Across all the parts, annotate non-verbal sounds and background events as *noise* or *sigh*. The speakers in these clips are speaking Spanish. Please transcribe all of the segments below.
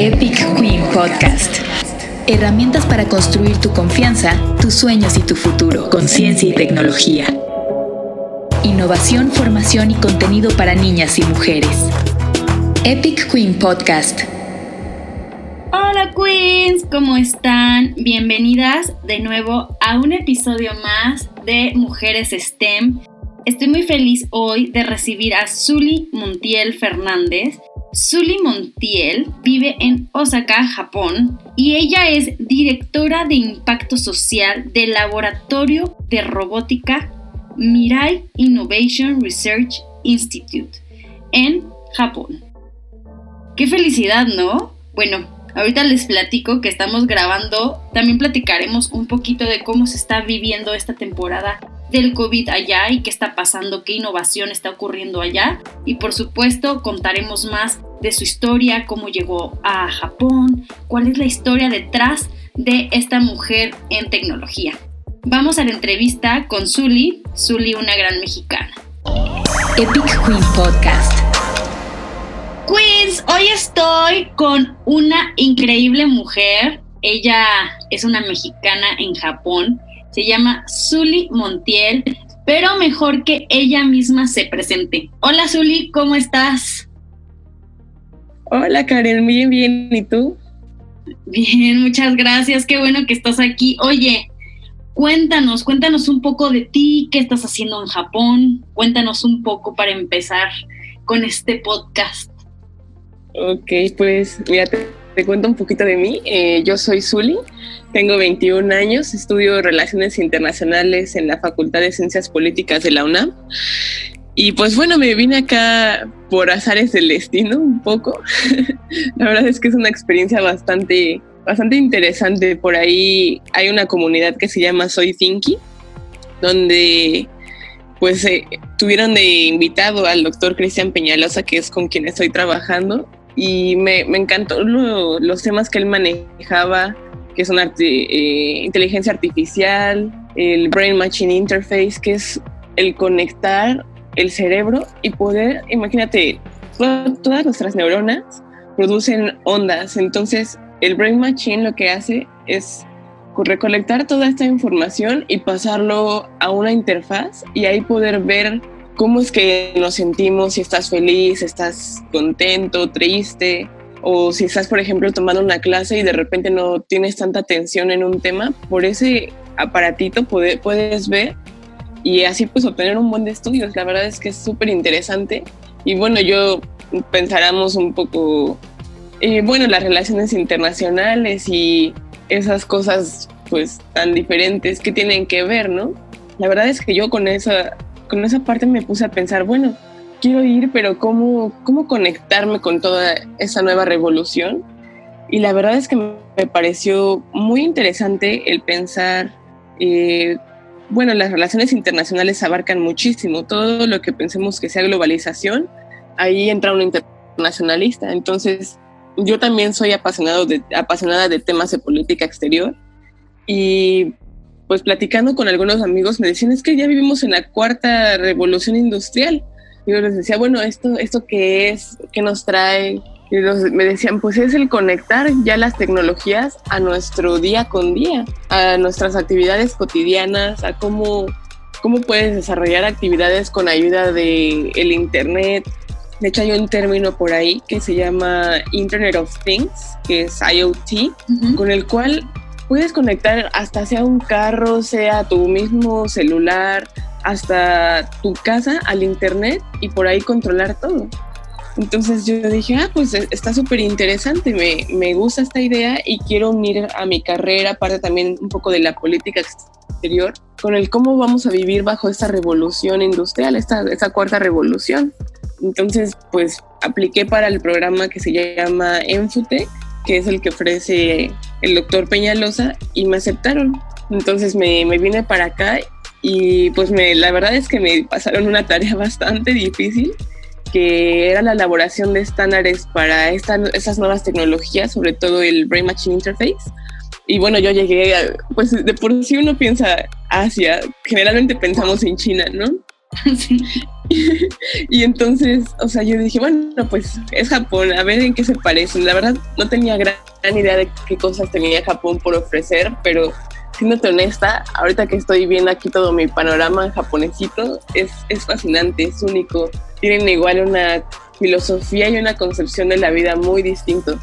Epic Queen Podcast. Herramientas para construir tu confianza, tus sueños y tu futuro con ciencia y tecnología. Innovación, formación y contenido para niñas y mujeres. Epic Queen Podcast. Hola Queens, ¿cómo están? Bienvenidas de nuevo a un episodio más de Mujeres STEM. Estoy muy feliz hoy de recibir a Zully Montiel Fernández. Zully Montiel vive en Osaka, Japón, y ella es directora de impacto social del Laboratorio de Robótica Mirai Innovation Research Institute en Japón. Qué felicidad, ¿no? Bueno, ahorita les platico que estamos grabando, también platicaremos un poquito de cómo se está viviendo esta temporada del COVID allá y qué está pasando, qué innovación está ocurriendo allá. Y por supuesto contaremos más de su historia, cómo llegó a Japón, cuál es la historia detrás de esta mujer en tecnología. Vamos a la entrevista con Zully, Zully una gran mexicana. Epic Queen Podcast. Queens, hoy estoy con una increíble mujer. Ella es una mexicana en Japón se llama Zully Montiel, pero mejor que ella misma se presente. Hola Zully, ¿cómo estás? Hola Karen, bien, bien, ¿y tú? Bien, muchas gracias, qué bueno que estás aquí. Oye, cuéntanos, cuéntanos un poco de ti, qué estás haciendo en Japón, cuéntanos un poco para empezar con este podcast. Ok, pues mira, te, cuento un poquito de mí. Eh, yo soy Zully, tengo 21 años, estudio Relaciones Internacionales en la Facultad de Ciencias Políticas de la UNAM. Y pues bueno, me vine acá por azares del destino un poco. *laughs* la verdad es que es una experiencia bastante, bastante interesante. Por ahí hay una comunidad que se llama Soy Thinky, donde pues eh, tuvieron de invitado al doctor Cristian Peñalosa, que es con quien estoy trabajando, y me, encantó los temas que él manejaba, que son eh, inteligencia artificial, el Brain Machine Interface, que es el conectar el cerebro y poder, imagínate, todas nuestras neuronas producen ondas, entonces el Brain Machine lo que hace es recolectar toda esta información y pasarlo a una interfaz y ahí poder ver cómo es que nos sentimos, si estás feliz, estás contento, triste, o si estás, por ejemplo, tomando una clase y de repente no tienes tanta atención en un tema, por ese aparatito puedes ver y así pues obtener un buen de estudios. La verdad es que es súper interesante y bueno, yo pensáramos un poco, eh, bueno, las relaciones internacionales y esas cosas pues tan diferentes que tienen que ver, ¿no? La verdad es que yo con esa, con esa parte me puse a pensar, bueno, quiero ir, pero ¿cómo, cómo conectarme con toda esa nueva revolución? Y la verdad es que me pareció muy interesante el pensar, eh, bueno, las relaciones internacionales abarcan muchísimo, todo lo que pensemos que sea globalización, ahí entra un internacionalista. Entonces, yo también soy apasionado de, apasionada de temas de política exterior y pues platicando con algunos amigos me decían, es que ya vivimos en la cuarta revolución industrial yo les decía, bueno, ¿esto, esto qué es? ¿Qué nos trae? Y me decían, pues es el conectar ya las tecnologías a nuestro día con día, a nuestras actividades cotidianas, a cómo, cómo puedes desarrollar actividades con ayuda del el Internet. De hecho, hay un término por ahí que se llama Internet of Things, que es IoT, con el cual puedes conectar hasta sea un carro, sea tu mismo celular, hasta tu casa al internet y por ahí controlar todo. Entonces yo dije, ah, pues e, está súper interesante, me, me, gusta esta idea y quiero unir a mi carrera, aparte también un poco de la política exterior, con el cómo vamos a vivir bajo esta revolución industrial, esta, esta cuarta revolución. Entonces, pues apliqué para el programa que se llama Enfute, que es el que ofrece el doctor Peñalosa, y me aceptaron. Entonces me, me vine para acá y pues me, la verdad es que me pasaron una tarea *laughs* bastante difícil, que era la elaboración de estándares para esta, estas nuevas tecnologías, sobre todo el Brain Machine Interface. Y bueno, yo llegué, pues de por sí uno piensa Asia, generalmente pensamos en China, ¿no? *laughs* *laughs* y entonces, o sea, yo dije, bueno, pues es Japón, a ver en qué se parecen. La verdad, no tenía gran, idea de qué cosas tenía Japón por ofrecer, pero siéndote honesta, ahorita que estoy viendo aquí todo mi panorama japonesito, es, es fascinante, es único. Tienen igual una filosofía y una concepción de la vida muy distinto.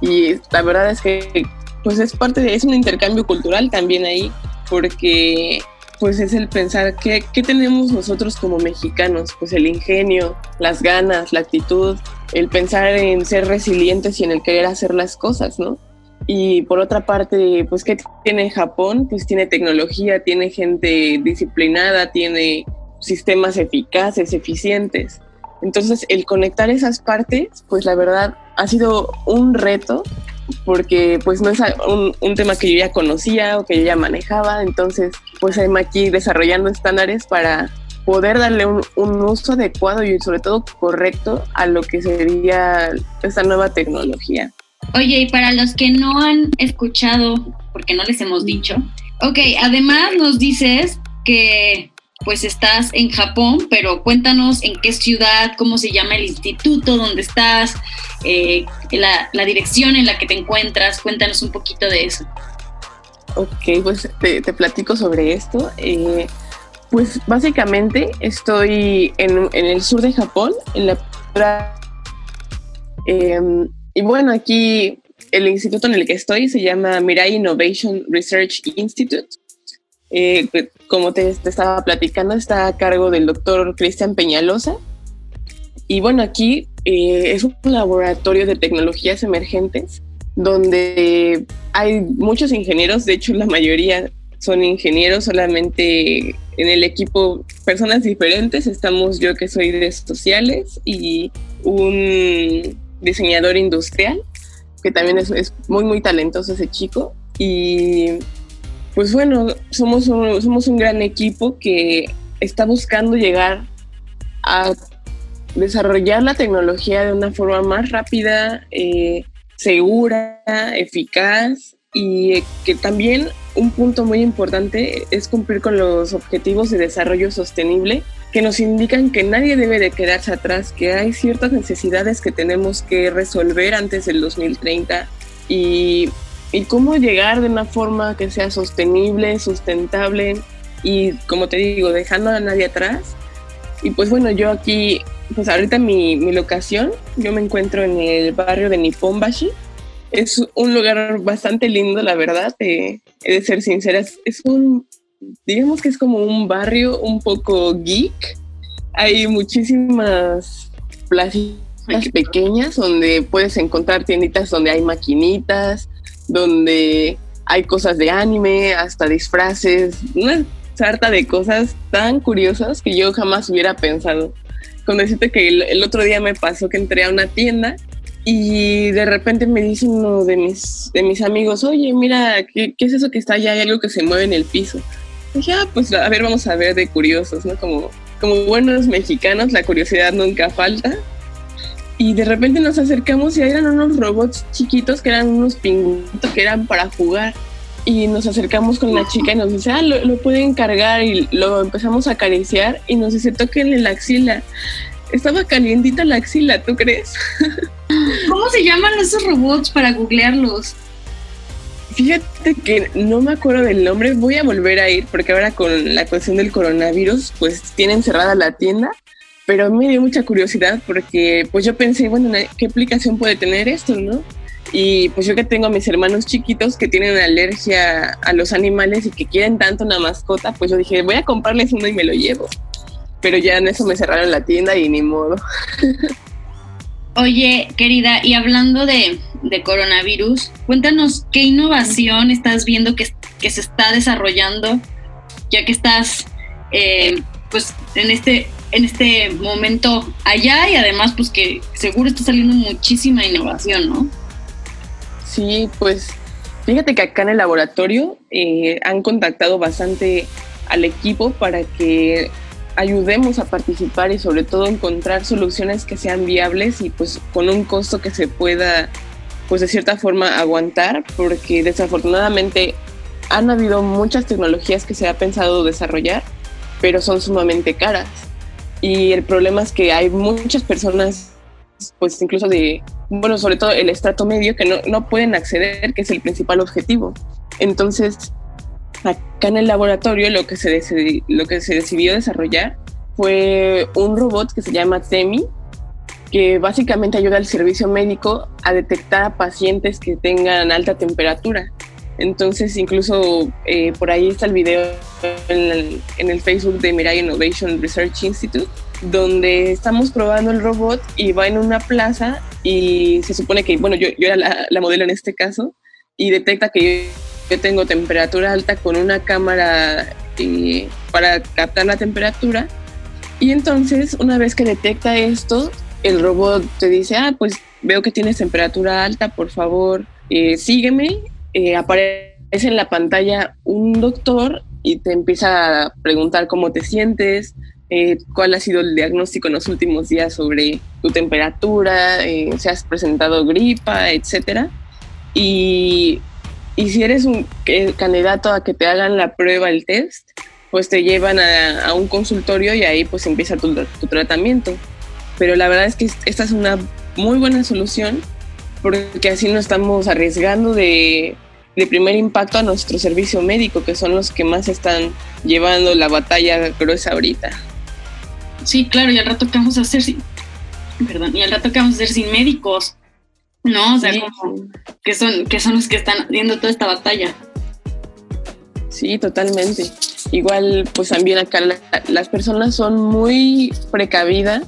Y la verdad es que pues es parte de, es un intercambio cultural también ahí, porque pues es el pensar qué, qué tenemos nosotros como mexicanos, pues el ingenio, las ganas, la actitud, el pensar en ser resilientes y en el querer hacer las cosas, ¿no? Y por otra parte, pues ¿qué tiene Japón? Pues tiene tecnología, tiene gente disciplinada, tiene sistemas eficaces, eficientes. Entonces, el conectar esas partes, pues la verdad ha sido un reto porque pues no es un, tema que yo ya conocía o que yo ya manejaba, entonces pues me aquí desarrollando estándares para poder darle un, un, uso adecuado y sobre todo correcto a lo que sería esta nueva tecnología. Oye, y para los que no han escuchado, porque no les hemos dicho, ok, además nos dices que pues estás en Japón, pero cuéntanos en qué ciudad, cómo se llama el instituto, dónde estás, eh, la, dirección en la que te encuentras, cuéntanos un poquito de eso. Ok, pues te, platico sobre esto. Eh, pues básicamente estoy en, el sur de Japón, en la... Em, y bueno, aquí el instituto en el que estoy se llama Mirai Innovation Research Institute. Eh, como te, estaba platicando, está a cargo del doctor Cristian Peñalosa. Y bueno, aquí eh, es un laboratorio de tecnologías emergentes donde hay muchos ingenieros, de hecho la mayoría son ingenieros, solamente en el equipo personas diferentes, estamos yo que soy de sociales y un diseñador industrial, que también es, es muy, muy talentoso ese chico. Y pues bueno, somos un, somos un gran equipo que está buscando llegar a desarrollar la tecnología de una forma más rápida, eh, segura, eficaz y que también un punto muy importante es cumplir con los objetivos de desarrollo sostenible que nos indican que nadie debe de quedarse atrás, que hay ciertas necesidades que tenemos que resolver antes del 2030 y y cómo llegar de una forma que sea sostenible, sustentable y, como te digo, dejando a nadie atrás. Y pues bueno, yo aquí, pues ahorita mi, mi locación, yo me encuentro en el barrio de Nipponbashi. Es un lugar bastante lindo, la verdad, he de ser sincera. Es, un, digamos que es como un barrio un poco geek. Hay muchísimas plazas pequeñas donde puedes encontrar tienditas donde hay maquinitas, donde hay cosas de anime, hasta disfraces, una sarta de cosas tan curiosas que yo jamás hubiera pensado. Con decirte que el, otro día me pasó que entré a una tienda y de repente me dice uno de mis, de mis amigos, oye, mira, ¿qué, ¿qué, es eso que está allá? Hay algo que se mueve en el piso. Y dije, ah, pues a ver, vamos a ver de curiosos, ¿no? Como, como buenos mexicanos, la curiosidad nunca falta y de repente nos acercamos y eran unos robots chiquitos que eran unos pingüitos que eran para jugar. Y nos acercamos con la chica y nos dice, ah, lo, pueden cargar y lo empezamos a acariciar y nos dice, tóquenle la axila. Estaba calientita la axila, ¿tú crees? *laughs* ¿Cómo se llaman esos robots para googlearlos? Fíjate que no me acuerdo del nombre, voy a volver a ir porque ahora con la cuestión del coronavirus, pues tienen cerrada la tienda pero me dio mucha curiosidad porque pues yo pensé, bueno, ¿qué aplicación puede tener esto, no? Y pues yo que tengo a mis hermanos chiquitos que tienen alergia a los animales y que quieren tanto una mascota, pues yo dije, voy a comprarles uno y me lo llevo. Pero ya en eso me cerraron la tienda y ni modo. *laughs* Oye, querida, y hablando de, coronavirus, cuéntanos qué innovación estás viendo que, que se está desarrollando, ya que estás eh, pues en este en este momento allá y además pues que seguro está saliendo muchísima innovación, ¿no? Sí, pues fíjate que acá en el laboratorio eh, han contactado bastante al equipo para que ayudemos a participar y sobre todo encontrar soluciones que sean viables y pues con un costo que se pueda pues de cierta forma aguantar porque desafortunadamente han habido muchas tecnologías que se ha pensado desarrollar pero son sumamente caras. Y el problema es que hay muchas personas, pues incluso de, bueno, sobre todo el estrato medio, que no, no pueden acceder, que es el principal objetivo. Entonces, acá en el laboratorio lo que se, lo que se decidió desarrollar fue un robot que se llama TEMI, que básicamente ayuda al servicio médico a detectar a pacientes que tengan alta temperatura. Entonces, incluso eh, por ahí está el video en el, Facebook de Mirai Innovation Research Institute, donde estamos probando el robot y va en una plaza y se supone que, bueno, yo, yo era la, modelo en este caso, y detecta que yo, tengo temperatura alta con una cámara eh, para captar la temperatura. Y entonces, una vez que detecta esto, el robot te dice, ah, pues veo que tienes temperatura alta, por favor, eh, sígueme. Eh, aparece en la pantalla un doctor y te empieza a preguntar cómo te sientes, eh, cuál ha sido el diagnóstico en los últimos días sobre tu temperatura, si has presentado gripa, etc. Y, y si eres un candidato a que te hagan la prueba, el test, pues te llevan a, un consultorio y ahí pues empieza tu, tu tratamiento pero la verdad es que esta es una muy buena solución porque así no estamos arriesgando de, primer impacto a nuestro servicio médico, que son los que más están llevando la batalla gruesa ahorita. Sí, claro, y al rato que vamos a hacer sin, perdón, y al rato que vamos a hacer sin médicos, ¿no? O sea, como que son, que son los que están viendo toda esta batalla. Sí, totalmente. Igual, pues también acá las personas son muy precavidas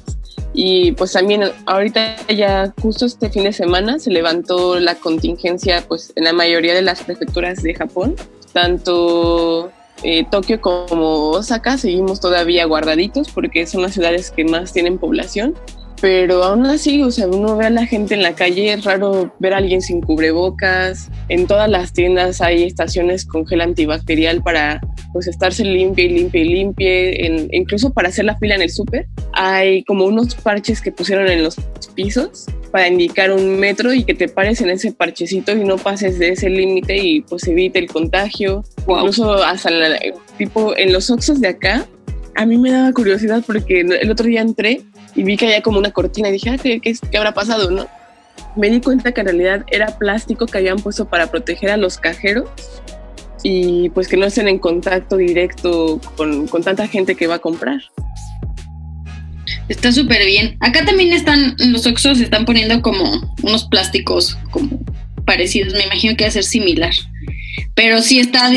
y pues también ahorita ya justo este fin de semana se levantó la contingencia pues en la mayoría de las prefecturas de Japón, tanto eh, Tokio como Osaka seguimos todavía guardaditos porque son las ciudades que más tienen población pero aún así, o sea, uno ve a la gente en la calle, es raro ver a alguien sin cubrebocas. En todas las tiendas hay estaciones con gel antibacterial para pues estarse limpia y limpia y limpia, incluso para hacer la fila en el súper. Hay como unos parches que pusieron en los pisos para indicar un metro y que te pares en ese parchecito y no pases de ese límite y pues evite el contagio. Incluso hasta tipo en los oxos de acá, a mí me daba curiosidad porque el otro día entré y vi que había como una cortina y dije, ah, ¿qué, qué, habrá pasado? ¿no? Me di cuenta que en realidad era plástico que habían puesto para proteger a los cajeros y pues que no estén en contacto directo con, con tanta gente que va a comprar. Está súper bien. Acá también están, los Oxos están poniendo como unos plásticos como parecidos. Me imagino que va a ser similar. Pero sí está,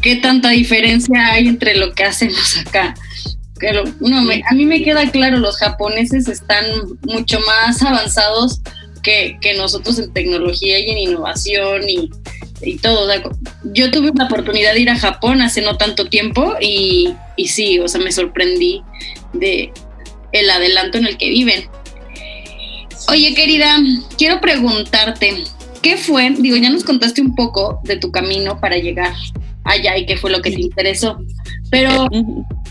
¿qué tanta diferencia hay entre lo que hacemos acá? Pero no, a mí me queda claro, los japoneses están mucho más avanzados que, nosotros en tecnología y en innovación y, todo. yo tuve la oportunidad de ir a Japón hace no tanto tiempo y, y sí, o sea, me sorprendí de el adelanto en el que viven. Oye, querida, quiero preguntarte, ¿qué fue? Digo, ya nos contaste un poco de tu camino para llegar allá y qué fue lo que te interesó, pero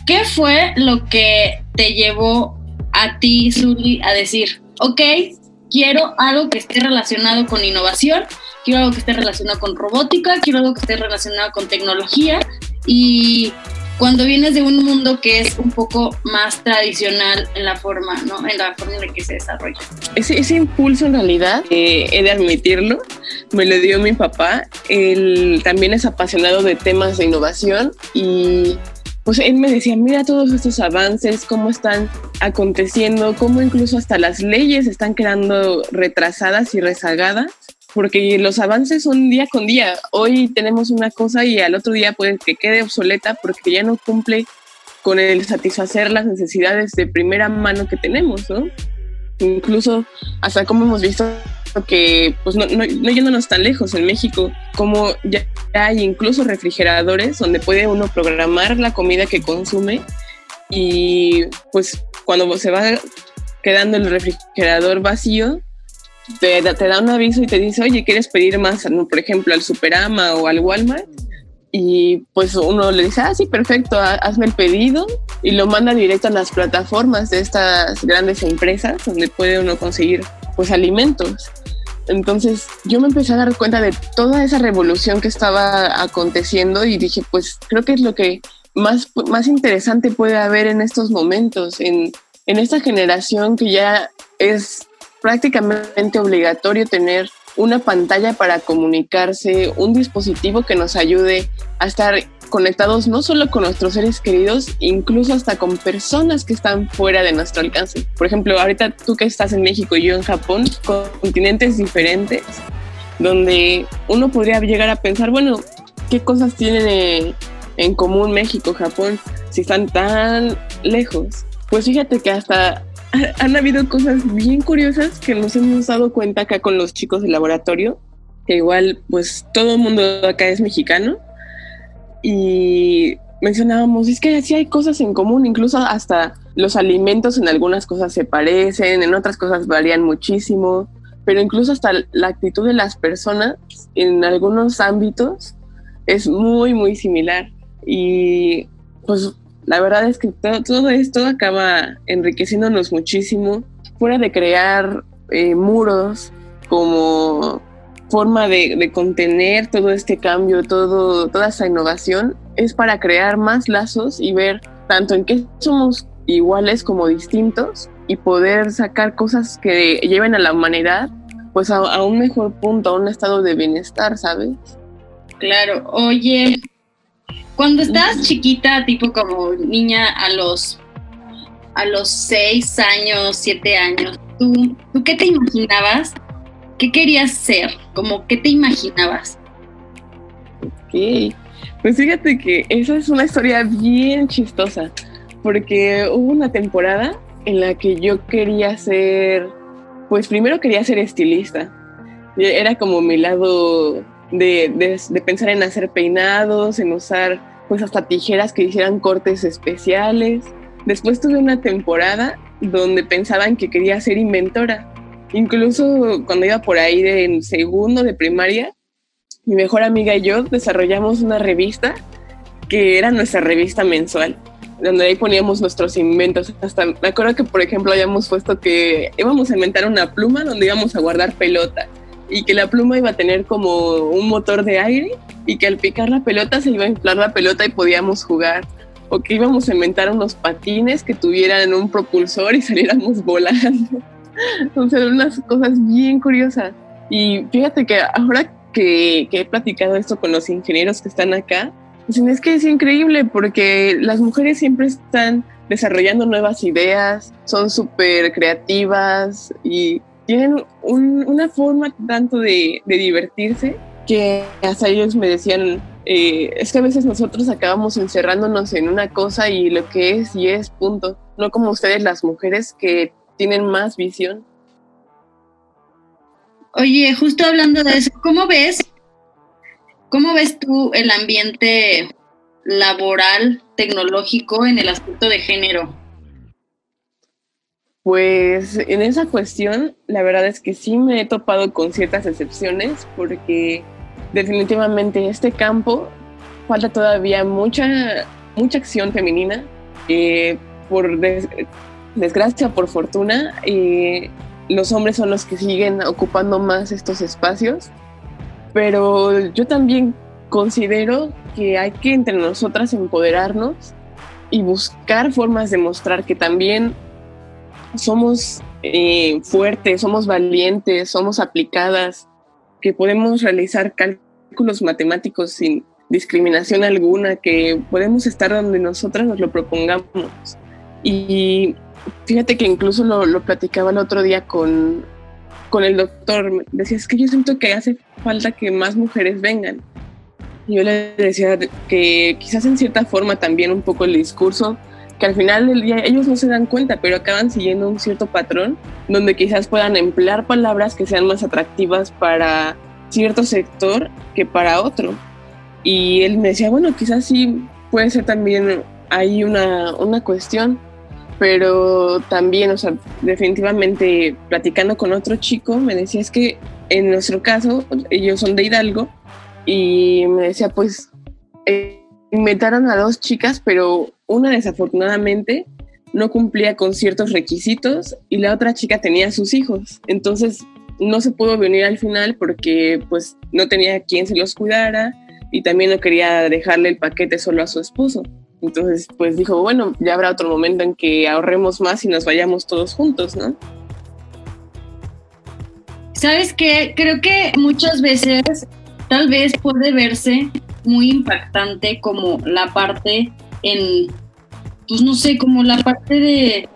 ¿Qué fue lo que te llevó a ti, Zuli, a decir, ok, quiero algo que esté relacionado con innovación, quiero algo que esté relacionado con robótica, quiero algo que esté relacionado con tecnología y cuando vienes de un mundo que es un poco más tradicional en la forma, ¿no? En la forma en la que se desarrolla. Ese, ese impulso en realidad, eh, he de admitirlo, me lo dio mi papá. Él también es apasionado de temas de innovación y pues él me decía, mira todos estos avances, cómo están aconteciendo, cómo incluso hasta las leyes están quedando retrasadas y rezagadas, porque los avances son día con día. Hoy tenemos una cosa y al otro día puede que quede obsoleta porque ya no cumple con el satisfacer las necesidades de primera mano que tenemos, ¿no? Incluso hasta como hemos visto que, pues no, no, no, yéndonos tan lejos, en México, como ya hay incluso refrigeradores donde puede uno programar la comida que consume y pues cuando se va quedando el refrigerador vacío, te, te da un aviso y te dice, oye, ¿quieres pedir más, por ejemplo, al Superama o al Walmart? Y pues uno le dice, ah, sí, perfecto, hazme el pedido y lo manda directo a las plataformas de estas grandes empresas donde puede uno conseguir pues alimentos. Entonces yo me empecé a dar cuenta de toda esa revolución que estaba aconteciendo y dije, pues creo que es lo que más, más interesante puede haber en estos momentos, en, en esta generación que ya es prácticamente obligatorio tener una pantalla para comunicarse, un dispositivo que nos ayude a estar conectados no solo con nuestros seres queridos, incluso hasta con personas que están fuera de nuestro alcance. Por ejemplo, ahorita tú que estás en México y yo en Japón, continentes diferentes, donde uno podría llegar a pensar, bueno, ¿qué cosas tienen en común México, Japón, si están tan lejos? Pues fíjate que hasta *laughs* han habido cosas bien curiosas que nos hemos dado cuenta acá con los chicos del laboratorio, que igual pues todo el mundo acá es mexicano y mencionábamos, es que sí hay cosas en común, incluso hasta los alimentos en algunas cosas se parecen, en otras cosas varían muchísimo, pero incluso hasta la actitud de las personas en algunos ámbitos es muy, muy similar. Y pues la verdad es que todo, esto acaba enriqueciéndonos muchísimo, fuera de crear eh, muros como forma de, contener todo este cambio, todo, toda esa innovación, es para crear más lazos y ver tanto en qué somos iguales como distintos y poder sacar cosas que lleven a la humanidad pues a, a un mejor punto, a un estado de bienestar, ¿sabes? Claro, oye, cuando estás chiquita, tipo como niña a los a los seis años, siete años, ¿tú, ¿tú qué te imaginabas? ¿Qué querías ser? Como, ¿qué te imaginabas? Ok, pues fíjate que esa es una historia bien chistosa, porque hubo una temporada en la que yo quería ser, pues primero quería ser estilista. Era como mi lado de, pensar en hacer peinados, en usar pues hasta tijeras que hicieran cortes especiales. Después tuve una temporada donde pensaban que quería ser inventora. Incluso cuando iba por ahí de en segundo de primaria, mi mejor amiga y yo desarrollamos una revista que era nuestra revista mensual, donde ahí poníamos nuestros inventos. Hasta me acuerdo que, por ejemplo, habíamos puesto que íbamos a inventar una pluma donde íbamos a guardar pelotas y que la pluma iba a tener como un motor de aire y que al picar la pelota se iba a inflar la pelota y podíamos jugar. O que íbamos a inventar unos patines que tuvieran un propulsor y *laughs* saliéramos volando. *laughs* Entonces, unas cosas bien curiosas. Y fíjate que ahora que, que he platicado esto con los ingenieros que están acá, dicen, es que es increíble porque las mujeres siempre están desarrollando nuevas ideas, son súper creativas y tienen una forma tanto de, divertirse que hasta ellos me decían, eh, es que a veces nosotros acabamos encerrándonos en una cosa y lo que es y es punto, no como ustedes las mujeres que tienen más visión. Oye, justo hablando de eso, ¿cómo ves? ¿Cómo ves tú el ambiente laboral tecnológico en el aspecto de género? Pues en esa cuestión, la verdad es que sí me he topado con ciertas excepciones porque definitivamente este campo falta todavía mucha, mucha acción femenina. Eh, por desgracia, por fortuna, eh, los hombres son los que siguen ocupando más estos espacios, pero yo también considero que hay que entre nosotras empoderarnos y buscar formas de mostrar que también somos eh, fuertes, somos valientes, somos aplicadas, que podemos realizar cálculos matemáticos sin discriminación alguna, que podemos estar donde nosotras nos lo propongamos. Y fíjate que incluso lo, lo platicaba el otro día con, con el doctor, decía, es que yo siento que hace falta que más mujeres vengan. Yo le decía que quizás en cierta forma también un poco el discurso que al final del día ellos no se dan cuenta, pero acaban siguiendo un cierto patrón donde quizás puedan emplear palabras que sean más atractivas para cierto sector que para otro. Y él me decía, bueno, quizás sí puede ser también hay una, una cuestión, pero también, o sea, definitivamente platicando con otro chico, me decía, es que en nuestro caso, ellos son de Hidalgo, y me decía, pues, eh, inventaron a dos chicas, pero una desafortunadamente no cumplía con ciertos requisitos y la otra chica tenía sus hijos. Entonces no se pudo venir al final porque pues no tenía quien se los cuidara y también no quería dejarle el paquete solo a su esposo. Entonces, pues dijo, bueno, ya habrá otro momento en que ahorremos más y nos vayamos todos juntos, ¿no? ¿Sabes qué? Creo que muchas veces tal vez puede verse muy impactante como la parte en, pues no sé, como la parte de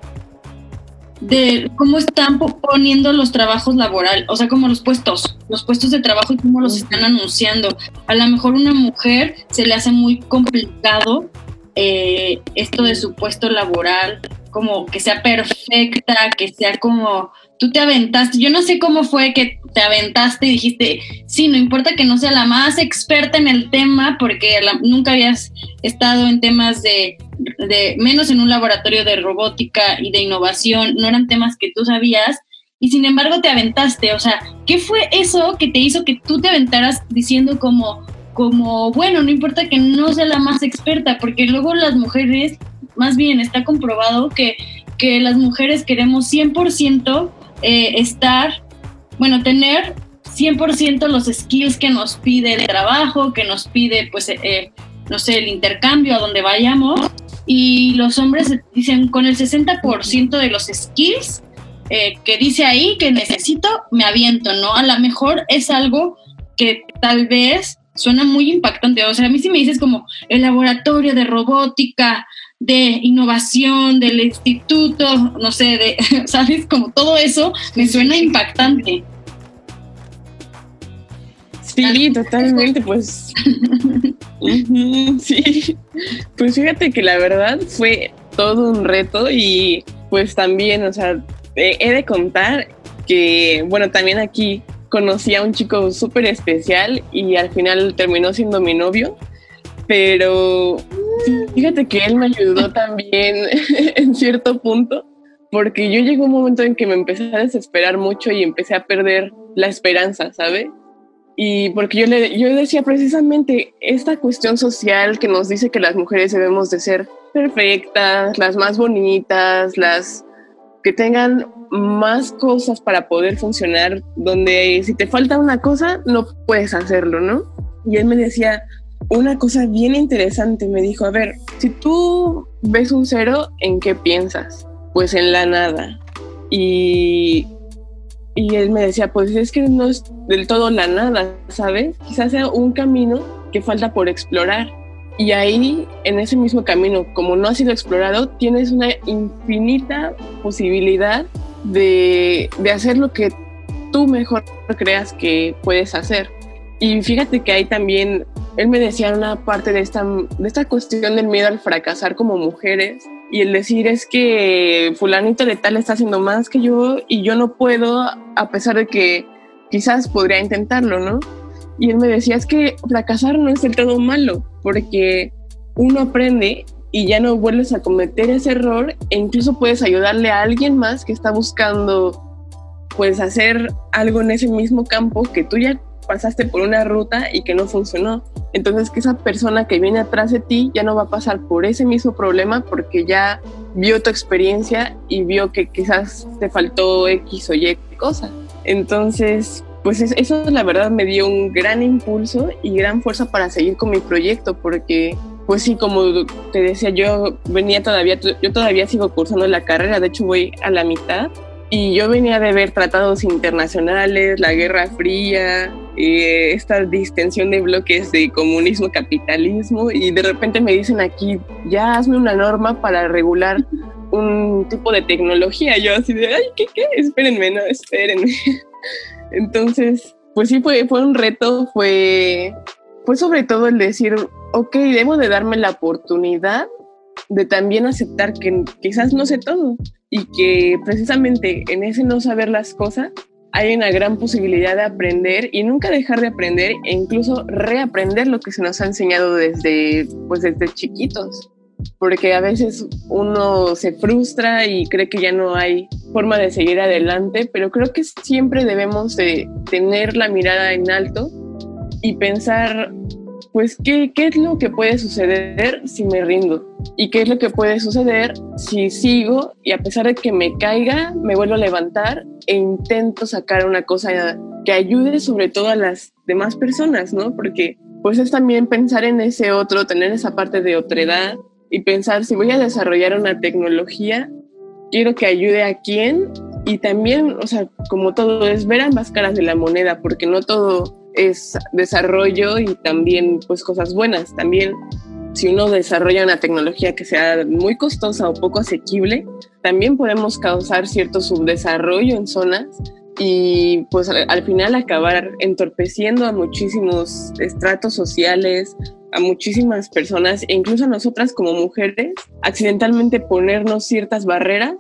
de cómo están poniendo los trabajos laborales, o sea, como los puestos, los puestos de trabajo y cómo los están anunciando. A lo mejor una mujer se le hace muy complicado eh, esto de su puesto laboral, como que sea perfecta, que sea como tú te aventaste. Yo no sé cómo fue que te aventaste y dijiste, sí, no importa que no sea la más experta en el tema, porque nunca habías estado en temas de, de, menos en un laboratorio de robótica y de innovación, no eran temas que tú sabías. Y sin embargo te aventaste, o sea, ¿qué fue eso que te hizo que tú te aventaras diciendo como, como, bueno, no importa que no sea la más experta, porque luego las mujeres, más bien está comprobado que, que las mujeres queremos 100% eh, estar, bueno, tener 100% los skills que nos pide el trabajo, que nos pide, pues, eh, eh, no sé, el intercambio a donde vayamos. Y los hombres dicen, con el 60% de los skills que dice ahí que necesito, me aviento, ¿no? A lo mejor es algo que tal vez suena muy impactante. O sea, a mí si me dices como el laboratorio de robótica, de innovación, del instituto, no sé, de, *laughs* ¿sabes? Como todo eso me suena impactante. Sí, totalmente, pues. *laughs* sí. Pues fíjate que la verdad fue todo un reto y pues también, o sea, he de contar que, bueno, también aquí conocí a un chico súper especial y al final terminó siendo mi novio, pero fíjate que él me ayudó también *laughs* en cierto punto, porque yo llegó un momento en que me empecé a desesperar mucho y empecé a perder la esperanza, ¿sabe? Y porque yo, le, yo decía precisamente esta cuestión social que nos dice que las mujeres debemos de ser perfectas, las más bonitas, las que tengan más cosas para poder funcionar, donde si te falta una cosa, no puedes hacerlo, ¿no? Y él me decía una cosa bien interesante, me dijo, a ver, si tú ves un cero, ¿en qué piensas? Pues en la nada. Y, y él me decía, pues es que no es del todo la nada, ¿sabes? Quizás sea un camino que falta por explorar y ahí, en ese mismo camino, como no ha sido explorado, tienes una infinita posibilidad de, de hacer lo que tú mejor creas que puedes hacer. Y fíjate que ahí también, él me decía una parte de esta, de esta cuestión del miedo al fracasar como mujeres y el decir es que fulanito de tal está haciendo más que yo y yo no puedo a pesar de que quizás podría intentarlo, ¿no? Y él me decía, es que fracasar no es del todo malo, porque uno aprende y ya no vuelves a cometer ese error e incluso puedes ayudarle a alguien más que está buscando pues hacer algo en ese mismo campo que tú ya pasaste por una ruta y que no funcionó. Entonces que esa persona que viene atrás de ti ya no va a pasar por ese mismo problema porque ya vio tu experiencia y vio que quizás te faltó X o Y cosa. Entonces, pues eso la verdad me dio un gran impulso y gran fuerza para seguir con mi proyecto, porque pues sí, como te decía, yo venía todavía, yo todavía sigo cursando la carrera, de hecho voy a la mitad, y yo venía de ver tratados internacionales, la Guerra Fría, eh, esta distensión de bloques de comunismo, capitalismo, y de repente me dicen aquí, ya hazme una norma para regular un tipo de tecnología. Yo así de, ay, ¿qué, qué? Espérenme, no, espérenme. *laughs* Entonces, pues sí, fue, fue un reto, fue, fue sobre todo el decir, ok, debo de darme la oportunidad de también aceptar que quizás no sé todo y que precisamente en ese no saber las cosas hay una gran posibilidad de aprender y nunca dejar de aprender e incluso reaprender lo que se nos ha enseñado desde, pues desde chiquitos porque a veces uno se frustra y cree que ya no hay forma de seguir adelante, pero creo que siempre debemos de tener la mirada en alto y pensar, pues, ¿qué, ¿qué es lo que puede suceder si me rindo? ¿Y qué es lo que puede suceder si sigo y a pesar de que me caiga, me vuelvo a levantar e intento sacar una cosa que ayude sobre todo a las demás personas, ¿no? Porque pues es también pensar en ese otro, tener esa parte de otredad y pensar si voy a desarrollar una tecnología, quiero que ayude a quién y también, o sea, como todo es ver ambas caras de la moneda, porque no todo es desarrollo y también pues cosas buenas. También si uno desarrolla una tecnología que sea muy costosa o poco asequible, también podemos causar cierto subdesarrollo en zonas y pues al, final acabar entorpeciendo a muchísimos estratos sociales, a muchísimas personas e incluso a nosotras como mujeres, accidentalmente ponernos ciertas barreras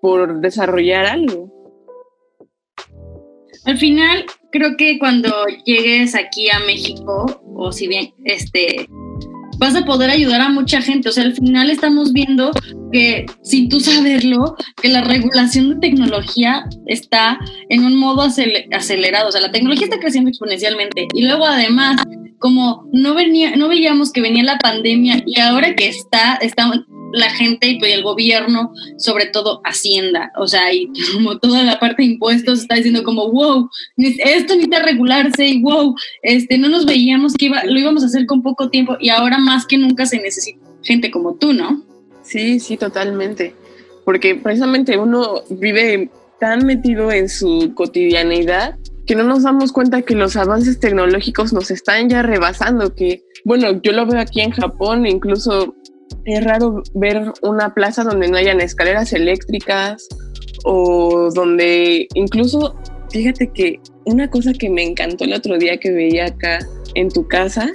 por desarrollar algo. Al final, creo que cuando llegues aquí a México, o si bien este vas a poder ayudar a mucha gente. O sea, al final estamos viendo que, sin tú saberlo, que la regulación de tecnología está en un modo acelerado. O sea, la tecnología está creciendo exponencialmente. Y luego, además, como no, venía, no veíamos que venía la pandemia y ahora que está, está la gente y pues, el gobierno, sobre todo Hacienda, o sea, y *laughs* como toda la parte de impuestos está diciendo como, wow, esto necesita regularse y wow, este, no nos veíamos que iba, lo íbamos a hacer con poco tiempo y ahora más que nunca se necesita gente como tú, ¿no? Sí, sí, totalmente, porque precisamente uno vive tan metido en su cotidianeidad que no nos damos cuenta que los avances tecnológicos nos están ya rebasando, que bueno, yo lo veo aquí en Japón, incluso es raro ver una plaza donde no hayan escaleras eléctricas o donde incluso, fíjate que una cosa que me encantó el otro día que veía acá en tu casa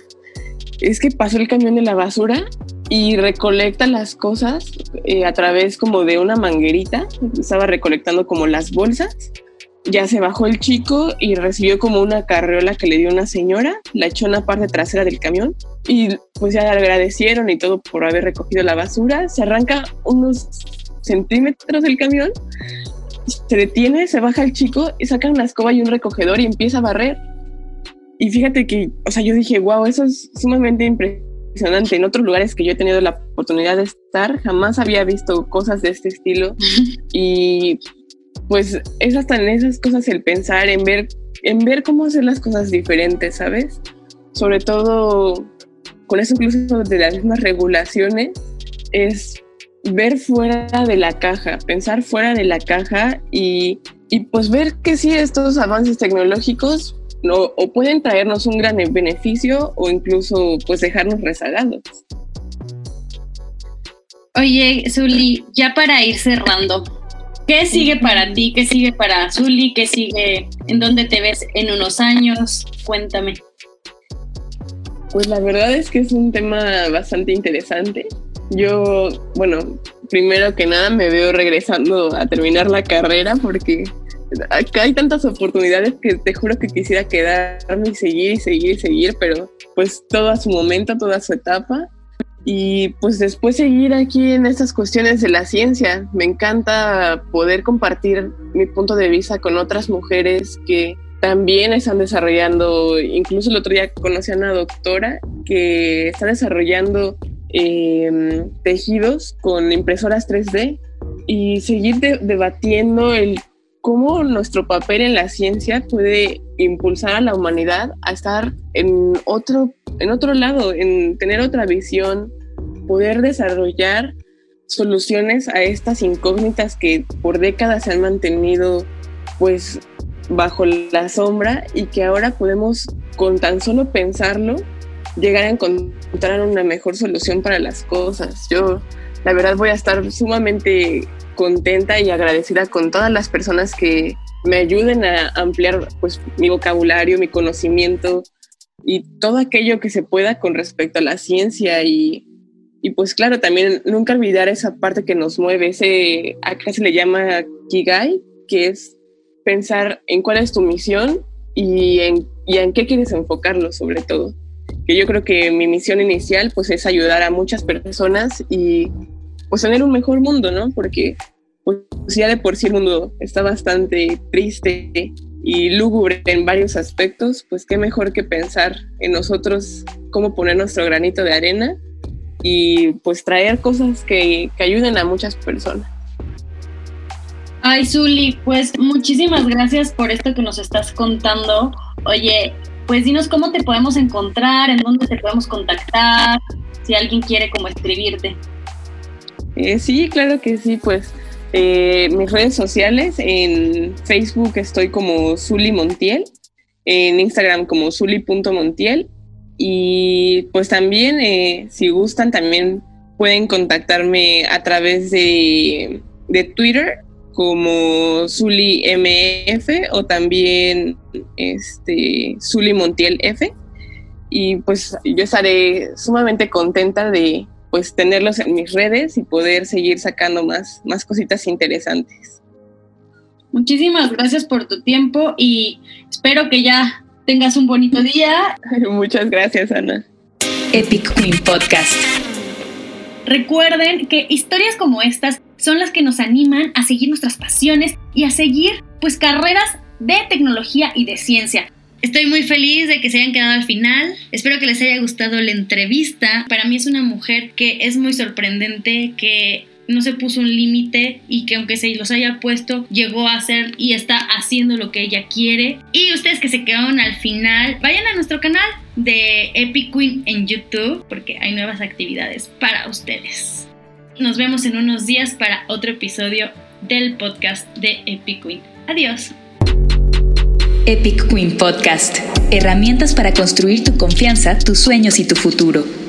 es que pasó el camión de la basura y recolecta las cosas eh, a través como de una manguerita, estaba recolectando como las bolsas ya se bajó el chico y recibió como una carreola que le dio una señora, la echó en la parte trasera del camión y pues ya le agradecieron y todo por haber recogido la basura. Se arranca unos centímetros del camión, se detiene, se baja el chico y saca una escoba y un recogedor y empieza a barrer. Y fíjate que, o sea, yo dije, wow, eso es sumamente impresionante. En otros lugares que yo he tenido la oportunidad de estar, jamás había visto cosas de este estilo. *laughs* y pues es hasta en esas cosas el pensar, en ver, en ver cómo hacer las cosas diferentes, ¿sabes? Sobre todo con eso incluso de las mismas regulaciones, es ver fuera de la caja, pensar fuera de la caja y, y pues ver que sí estos avances tecnológicos no, o pueden traernos un gran beneficio o incluso pues dejarnos rezagados. Oye, Zuli, ya para ir cerrando, ¿Qué sigue para ti? ¿Qué sigue para Zuli? ¿Qué sigue? ¿En dónde te ves en unos años? Cuéntame. Pues la verdad es que es un tema bastante interesante. Yo, bueno, primero que nada me veo regresando a terminar la carrera porque acá hay tantas oportunidades que te juro que quisiera quedarme y seguir y seguir y seguir, pero pues todo a su momento, toda su etapa y pues después seguir aquí en estas cuestiones de la ciencia. Me encanta poder compartir mi punto de vista con otras mujeres que también están desarrollando, incluso el otro día conocí a una doctora que está desarrollando em, tejidos con impresoras 3D y seguir debatiendo el cómo nuestro papel en la ciencia puede impulsar a la humanidad a estar en otro, en otro lado, en tener otra visión, poder desarrollar soluciones a estas incógnitas que por décadas se han mantenido pues bajo la sombra y que ahora podemos con tan solo pensarlo llegar a encontrar una mejor solución para las cosas. Yo la verdad voy a estar sumamente contenta y agradecida con todas las personas que me ayuden a ampliar pues mi vocabulario, mi conocimiento y todo aquello que se pueda con respecto a la ciencia y, y pues claro, también nunca olvidar esa parte que nos mueve, ese acá se le llama Kigai, que es pensar en cuál es tu misión y en, y en qué quieres enfocarlo sobre todo. Que yo creo que mi misión inicial pues es ayudar a muchas personas y pues tener un mejor mundo, ¿no? Porque pues ya de por sí el mundo está bastante triste y lúgubre en varios aspectos, pues qué mejor que pensar en nosotros, cómo poner nuestro granito de arena y pues traer cosas que, que ayuden a muchas personas. Ay, Zuli, pues muchísimas gracias por esto que nos estás contando. Oye, pues dinos cómo te podemos encontrar, en dónde te podemos contactar, si alguien quiere como escribirte. Eh, sí, claro que sí, pues eh, mis redes sociales, en Facebook estoy como Zuli Montiel, en Instagram como Zuli.montiel y pues también eh, si gustan también pueden contactarme a través de, de Twitter como Zuli MF o también este Zuli Montiel F. Y pues yo estaré sumamente contenta de pues tenerlos en mis redes y poder seguir sacando más, más cositas interesantes. Muchísimas gracias por tu tiempo y espero que ya tengas un bonito día. *laughs* Muchas gracias, Ana. Epic Queen Podcast. Recuerden que historias como estas son las que nos animan a seguir nuestras pasiones y a seguir pues carreras de tecnología y de ciencia. Estoy muy feliz de que se hayan quedado al final. Espero que les haya gustado la entrevista. Para mí es una mujer que es muy sorprendente, que no se puso un límite y que aunque se los haya puesto, llegó a hacer y está haciendo lo que ella quiere. Y ustedes que se quedaron al final, vayan a nuestro canal de Epic Queen en YouTube porque hay nuevas actividades para ustedes. Nos vemos en unos días para otro episodio del podcast de Epic Queen. Adiós. Epic Queen Podcast. Herramientas para construir tu confianza, tus sueños y tu futuro.